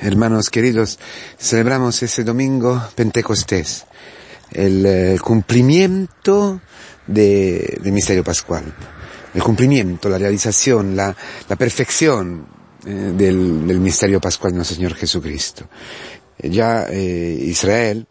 hermanos queridos, celebramos ese domingo Pentecostés, el, eh, cumplimiento de, del misterio pascual, el cumplimiento, la realización, la, perfección eh, del, misterio pascual de nuestro Señor Jesucristo. Ya eh, Israel,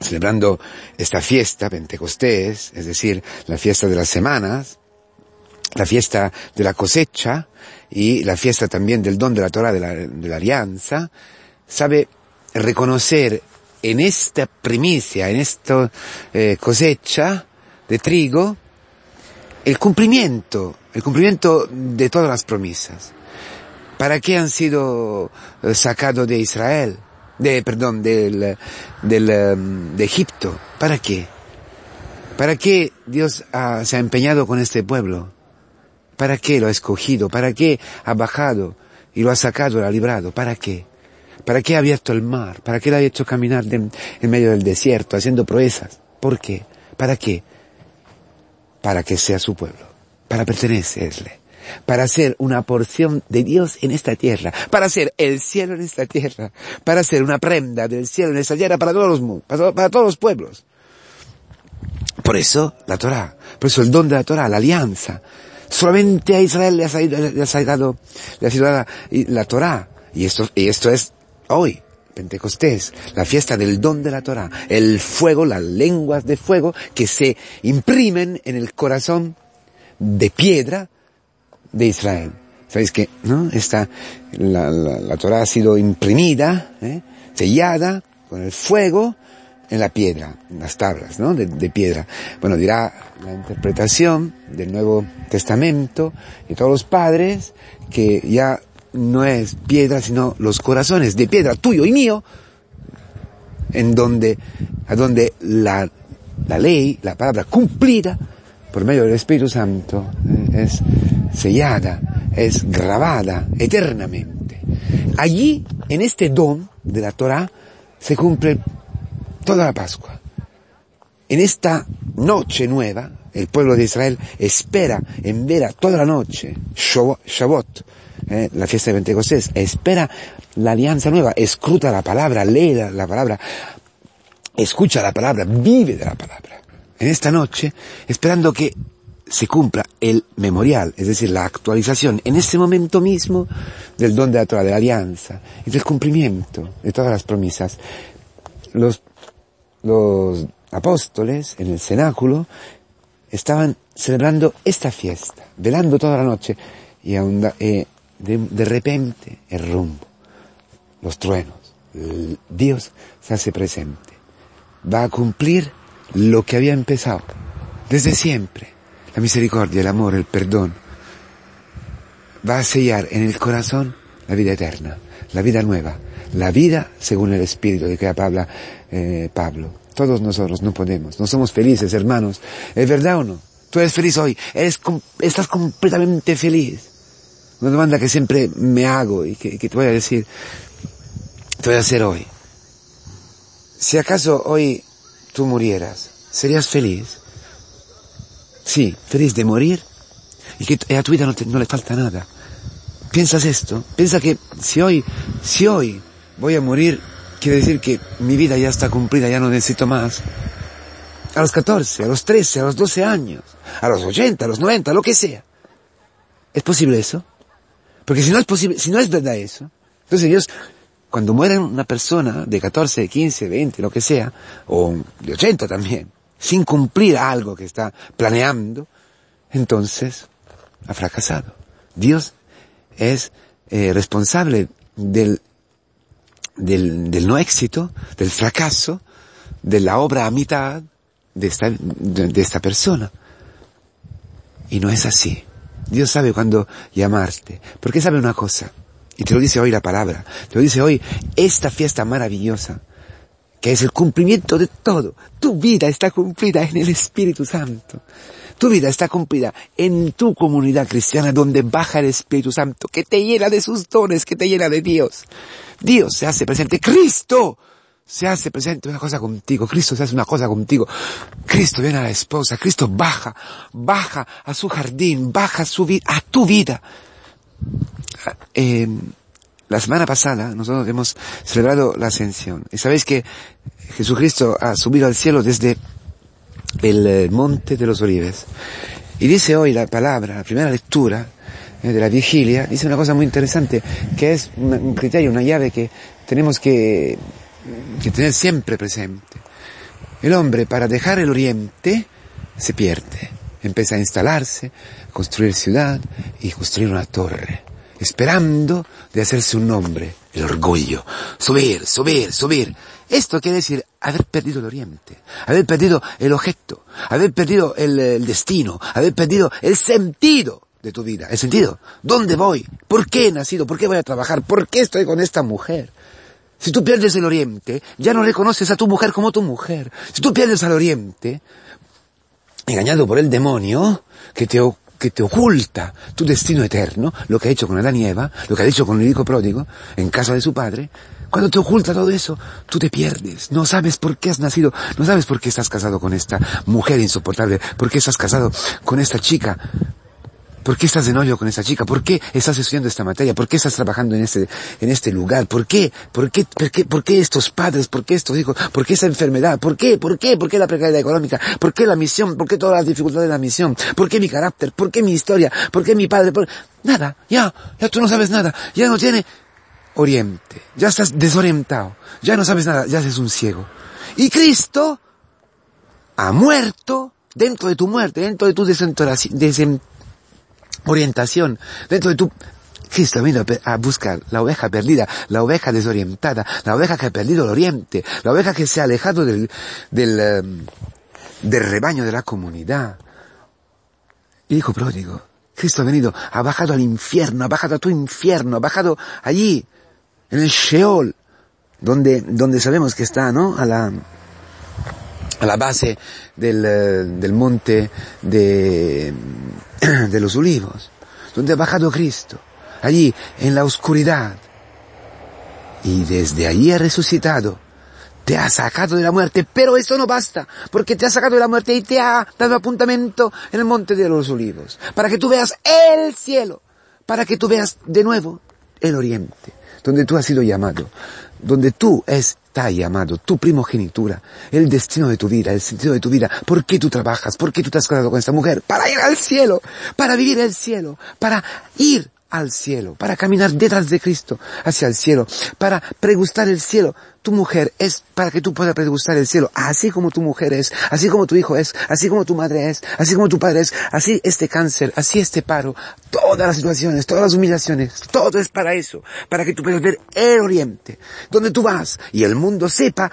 celebrando esta fiesta, Pentecostés, es decir, la fiesta de las semanas, la fiesta de la cosecha y la fiesta también del don de la Torah de la, de la alianza, sabe reconocer en esta primicia, en esta eh, cosecha de trigo, el cumplimiento, el cumplimiento de todas las promesas. ¿Para qué han sido eh, sacados de Israel? De, perdón, del, del, um, de Egipto. ¿Para qué? ¿Para qué Dios se ha empeñado con este pueblo? ¿Para qué lo ha escogido? ¿Para qué ha bajado y lo ha sacado, lo ha librado? ¿Para qué? ¿Para qué ha abierto el mar? ¿Para qué lo ha hecho caminar en medio del desierto, haciendo proezas? ¿Por qué? ¿Para qué? Para que sea su pueblo, para pertenecerle, para ser una porción de Dios en esta tierra, para ser el cielo en esta tierra, para ser una prenda del cielo en esta tierra para todos los, para, para todos los pueblos. Por eso la Torah, por eso el don de la Torah, la alianza, Solamente a Israel le ha, salido, dada la Torah. Y esto, y esto es hoy, Pentecostés, la fiesta del don de la Torah, el fuego, las lenguas de fuego que se imprimen en el corazón de piedra de Israel. ¿Sabéis que, no? Esta, la, la, la Torah ha sido imprimida, ¿eh? sellada con el fuego en la piedra, en las tablas, ¿no? De, piedra. Bueno, dirá la interpretación del Nuevo Testamento y todos los padres que ya no es piedra, sino los corazones de piedra tuyo y mío, en donde, a donde la, la ley, la palabra cumplida por medio del Espíritu Santo eh, es sellada, es grabada eternamente. Allí, en este don de la Torah, se cumple toda la Pascua. En esta noche nueva, el pueblo de Israel espera en vera toda la noche, Shabbat, eh, la fiesta de Pentecostés, espera la alianza nueva, escruta la palabra, lee la, la palabra, escucha la palabra, vive de la palabra. En esta noche, esperando que se cumpla el memorial, es decir, la actualización en ese momento mismo del don de la Torah, de la alianza y del cumplimiento de todas las promesas. Los los apóstoles en el cenáculo estaban celebrando esta fiesta, velando toda la noche, y eh, de, repente el rumbo, los truenos, Dios se hace presente, va a cumplir lo que había empezado desde siempre, la misericordia, el amor, el perdón, va a sellar en el corazón la vida eterna, la vida nueva, la vida según el Espíritu de que habla eh, Pablo. Todos nosotros no podemos, no somos felices, hermanos. ¿Es verdad o no? Tú eres feliz hoy, estás completamente feliz. Una demanda que siempre me hago y que, que te voy a decir, te voy a hacer hoy. Si acaso hoy tú murieras, ¿serías feliz? Sí, feliz de morir y que a tu vida no, te, no le falta nada. ¿Piensas esto? Piensa que si hoy, si hoy voy a morir, quiere decir que mi vida ya está cumplida, ya no necesito más. A los 14, a los 13, a los 12 años, a los 80, a los 90, lo que sea. ¿Es posible eso? Porque si no es posible, si no es verdad eso, entonces Dios, cuando muere una persona de 14, 15, 20, lo que sea, o de 80 también, sin cumplir algo que está planeando, entonces ha fracasado. Dios es eh, responsable del del, del, no éxito, del fracaso, de la obra a mitad de esta, de, de esta persona. Y no es así. Dios sabe cuándo llamarte. Porque sabe una cosa. Y te lo dice hoy la palabra. Te lo dice hoy esta fiesta maravillosa. Que es el cumplimiento de todo. Tu vida está cumplida en el Espíritu Santo. Tu vida está cumplida en tu comunidad cristiana donde baja el Espíritu Santo, que te llena de sus dones, que te llena de Dios. Dios se hace presente. Cristo se hace presente una cosa contigo. Cristo se hace una cosa contigo. Cristo viene a la esposa. Cristo baja, baja a su jardín, baja a su vida, a tu vida. Eh, la semana pasada nosotros hemos celebrado la ascensión. Y sabéis que Jesucristo ha subido al cielo desde el eh, monte de los olivos. Y dice hoy la palabra, la primera lectura eh, de la vigilia, dice una cosa muy interesante, que es un criterio, una llave que tenemos que, que tener siempre presente. El hombre para dejar el oriente se pierde. Empieza a instalarse, a construir ciudad y construir una torre esperando de hacerse un nombre, el orgullo, subir, subir, subir. Esto quiere decir haber perdido el oriente, haber perdido el objeto, haber perdido el, destino, haber perdido el sentido de tu vida. El sentido. ¿Dónde voy? ¿Por qué he nacido? ¿Por qué voy a trabajar? ¿Por qué estoy con esta mujer? Si tú pierdes el oriente, ya no reconoces a tu mujer como tu mujer. Si tú pierdes al oriente, engañado por el demonio, que te que te oculta tu destino eterno, lo que ha hecho con Adán y Eva, lo que ha hecho con el hijo pródigo, en casa de su padre, cuando te oculta todo eso, tú te pierdes, no sabes por qué has nacido, no sabes por qué estás casado con esta mujer insoportable, por qué estás casado con esta chica ¿Por qué estás de novio con esa chica? ¿Por qué estás estudiando esta materia? ¿Por qué estás trabajando en este, en este lugar? ¿Por qué? ¿Por qué? ¿Por qué? ¿Por qué estos padres? ¿Por qué estos hijos? ¿Por qué esa enfermedad? ¿Por qué? ¿Por qué? ¿Por qué la precariedad económica? ¿Por qué la misión? ¿Por qué todas las dificultades de la misión? ¿Por qué mi carácter? ¿Por qué mi historia? ¿Por qué mi padre? Nada, ya, ya tú no sabes nada, ya no tiene oriente, ya estás desorientado, ya no sabes nada, ya eres un ciego. Y Cristo ha muerto dentro de tu muerte, dentro de tu desorientación orientación dentro de tu Cristo vino a buscar la oveja perdida, la oveja desorientada, la oveja que ha perdido el oriente, la oveja que se ha alejado del, del, em, del rebaño de la comunidad. Hijo pródigo, Cristo ha venido, ha bajado al infierno, ha bajado a tu infierno, ha bajado allí, en el Sheol, donde, donde sabemos que está, ¿no? A la, a la base del, eh, del monte de, de los olivos, donde ha bajado Cristo, allí en la oscuridad. Y desde allí ha resucitado. Te ha sacado de la muerte, pero eso no basta, porque te ha sacado de la muerte y te ha dado apuntamiento en el monte de los olivos, para que tú veas el cielo, para que tú veas de nuevo el oriente, donde tú has sido llamado, donde tú estás llamado, tu primogenitura, el destino de tu vida, el sentido de tu vida, por qué tú trabajas, por qué tú te has casado con esta mujer, para ir al cielo, para vivir el cielo, para ir al cielo, para caminar detrás de Cristo hacia el cielo, para pregustar el cielo. Tu mujer es para que tú puedas pregustar el cielo, así como tu mujer es, así como tu hijo es, así como tu madre es, así como tu padre es, así este cáncer, así este paro, todas las situaciones, todas las humillaciones, todo es para eso, para que tú puedas ver el oriente, donde tú vas y el mundo sepa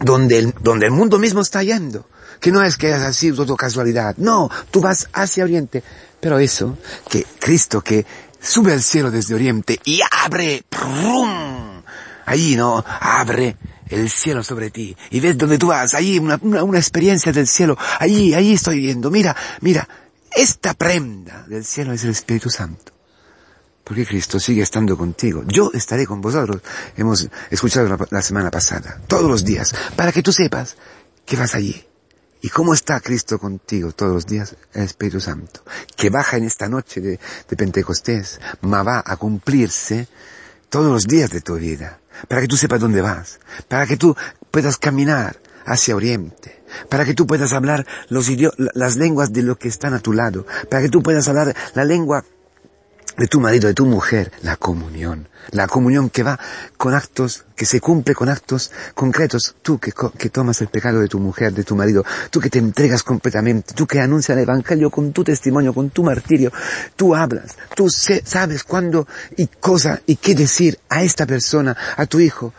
donde el, el mundo mismo está yendo que no es que es así todo casualidad, no, tú vas hacia Oriente, pero eso, que Cristo que sube al cielo desde Oriente y abre, ¡prum! allí, ¿no? Abre el cielo sobre ti y ves donde tú vas, allí una, una, experiencia del cielo, allí, allí estoy viendo, mira, mira, esta prenda del cielo es el Espíritu Santo. Porque Cristo sigue estando contigo. Yo estaré con vosotros. Hemos escuchado la semana pasada, todos los días, para que tú sepas que vas allí ¿Y cómo está Cristo contigo todos los días? El Espíritu Santo, que baja en esta noche de, Pentecostés, ma va a cumplirse todos los días de tu vida, para que tú sepas dónde vas, para que tú puedas caminar hacia Oriente, para que tú puedas hablar los las lenguas de los que están a tu lado, para que tú puedas hablar la lengua de tu marido, de tu mujer, la comunión. La comunión que va con actos, que se cumple con actos concretos. Tú que, que tomas el pecado de tu mujer, de tu marido, tú que te entregas completamente, tú que anuncias el Evangelio con tu testimonio, con tu martirio, tú hablas, tú sabes cuándo y cosa y qué decir a esta persona, a tu hijo.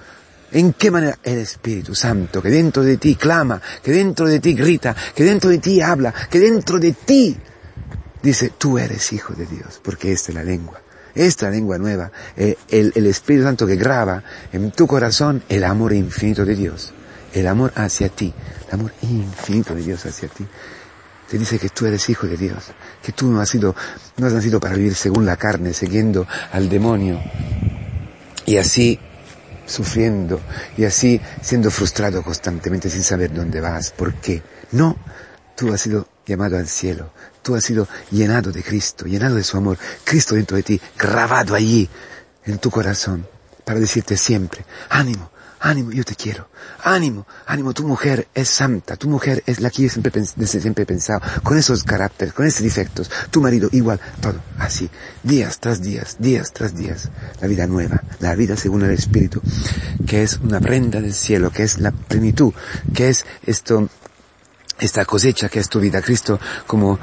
¿En qué manera? El Espíritu Santo, que dentro de ti clama, que dentro de ti grita, que dentro de ti habla, que dentro de ti dice, tú eres hijo de Dios, porque esta es la lengua. Esta lengua nueva, eh, el, el Espíritu Santo que graba en tu corazón el amor infinito de Dios, el amor hacia ti, el amor infinito de Dios hacia ti. Te dice que tú eres hijo de Dios, que tú no has sido, no has nacido para vivir según la carne, siguiendo al demonio, y así sufriendo, y así siendo frustrado constantemente sin saber dónde vas, por qué. No, tú has sido llamado al cielo, Tú has sido llenado de Cristo, llenado de su amor. Cristo dentro de ti, grabado allí, en tu corazón para decirte siempre, ánimo, ánimo, yo te quiero, ánimo, ánimo, tu mujer es santa, tu mujer es la que yo siempre, siempre he pensado, con esos caracteres, con esos defectos, tu marido igual, todo, así, días tras días, días tras días, la vida nueva, la vida según el Espíritu, que es una prenda del cielo, que es la plenitud, que es esto, esta cosecha que es tu vida, Cristo como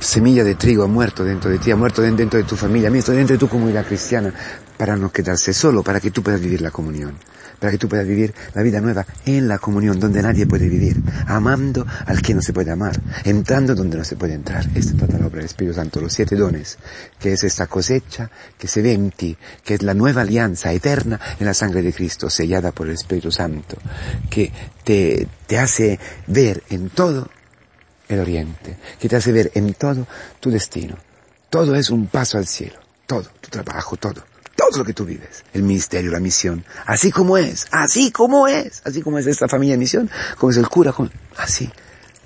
semilla de trigo ha muerto dentro de ti, ha muerto dentro de tu familia, dentro de tu comunidad cristiana, para no quedarse solo, para que tú puedas vivir la comunión, para que tú puedas vivir la vida nueva en la comunión, donde nadie puede vivir, amando al que no se puede amar, entrando donde no se puede entrar. Esta es toda la obra del Espíritu Santo, los siete dones, que es esta cosecha que se ve en ti, que es la nueva alianza eterna en la sangre de Cristo, sellada por el Espíritu Santo, que te hace ver en todo el oriente, que te hace ver en todo tu destino. Todo es un paso al cielo, todo, tu trabajo, todo todo lo que tú vives, el ministerio, la misión, así como es, así como es, así como es esta familia de misión, como es el cura, así,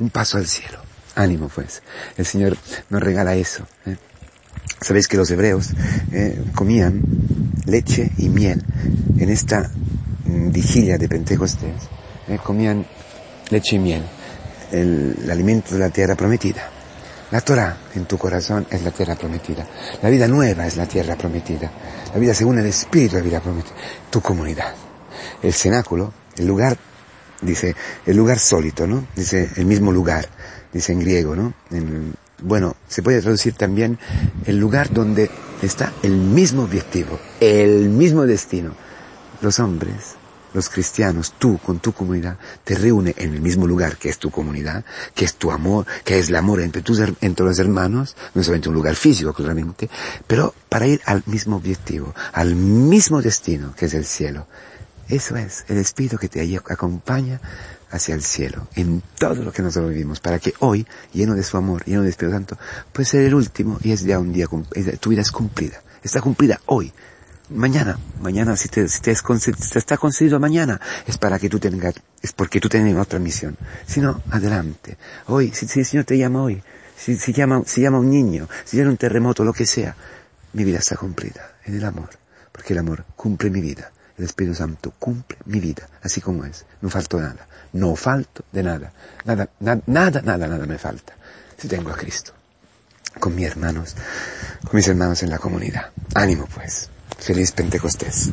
un paso al cielo. Ánimo pues, el Señor nos regala eso. ¿eh? Sabéis que los hebreos eh, comían leche y miel en esta mm, vigilia de Pentecostés, eh, comían leche y miel, el alimento de la tierra prometida. La Torah en tu corazón es la tierra prometida. La vida nueva es la tierra prometida. La vida según el Espíritu, la vida prometida. Tu comunidad. El cenáculo, el lugar, dice, el lugar sólito, ¿no? Dice, el mismo lugar, dice en griego, ¿no? bueno, se puede traducir también el lugar donde está el mismo objetivo, el mismo destino. Los hombres los cristianos, tú con tu comunidad, te reúne en el mismo lugar que es tu comunidad, que es tu amor, que es el amor entre, tus, entre los hermanos, no solamente un lugar físico, claramente, pero para ir al mismo objetivo, al mismo destino, que es el cielo. Eso es el Espíritu que te acompaña hacia el cielo, en todo lo que nosotros vivimos, para que hoy, lleno de su amor, lleno de Espíritu Santo, puede ser el último y es ya un día, tu vida es cumplida, está cumplida hoy, mañana, mañana si te, si te, está concedido mañana, es para que tú tengas, es porque tú tienes otra misión. Si no, adelante. Hoy, si, si, el Señor te llama hoy, si, si llama, si llama un niño, si viene un terremoto, lo que sea, mi vida está cumplida en el amor, porque el amor cumple mi vida. El Espíritu Santo cumple mi vida, así como es. No falto nada. No falto de nada. Nada, nada, nada, nada, nada me falta. Si tengo a Cristo. Con mis hermanos, con mis hermanos en la comunidad. Ánimo pues. Feliz Pentecostés.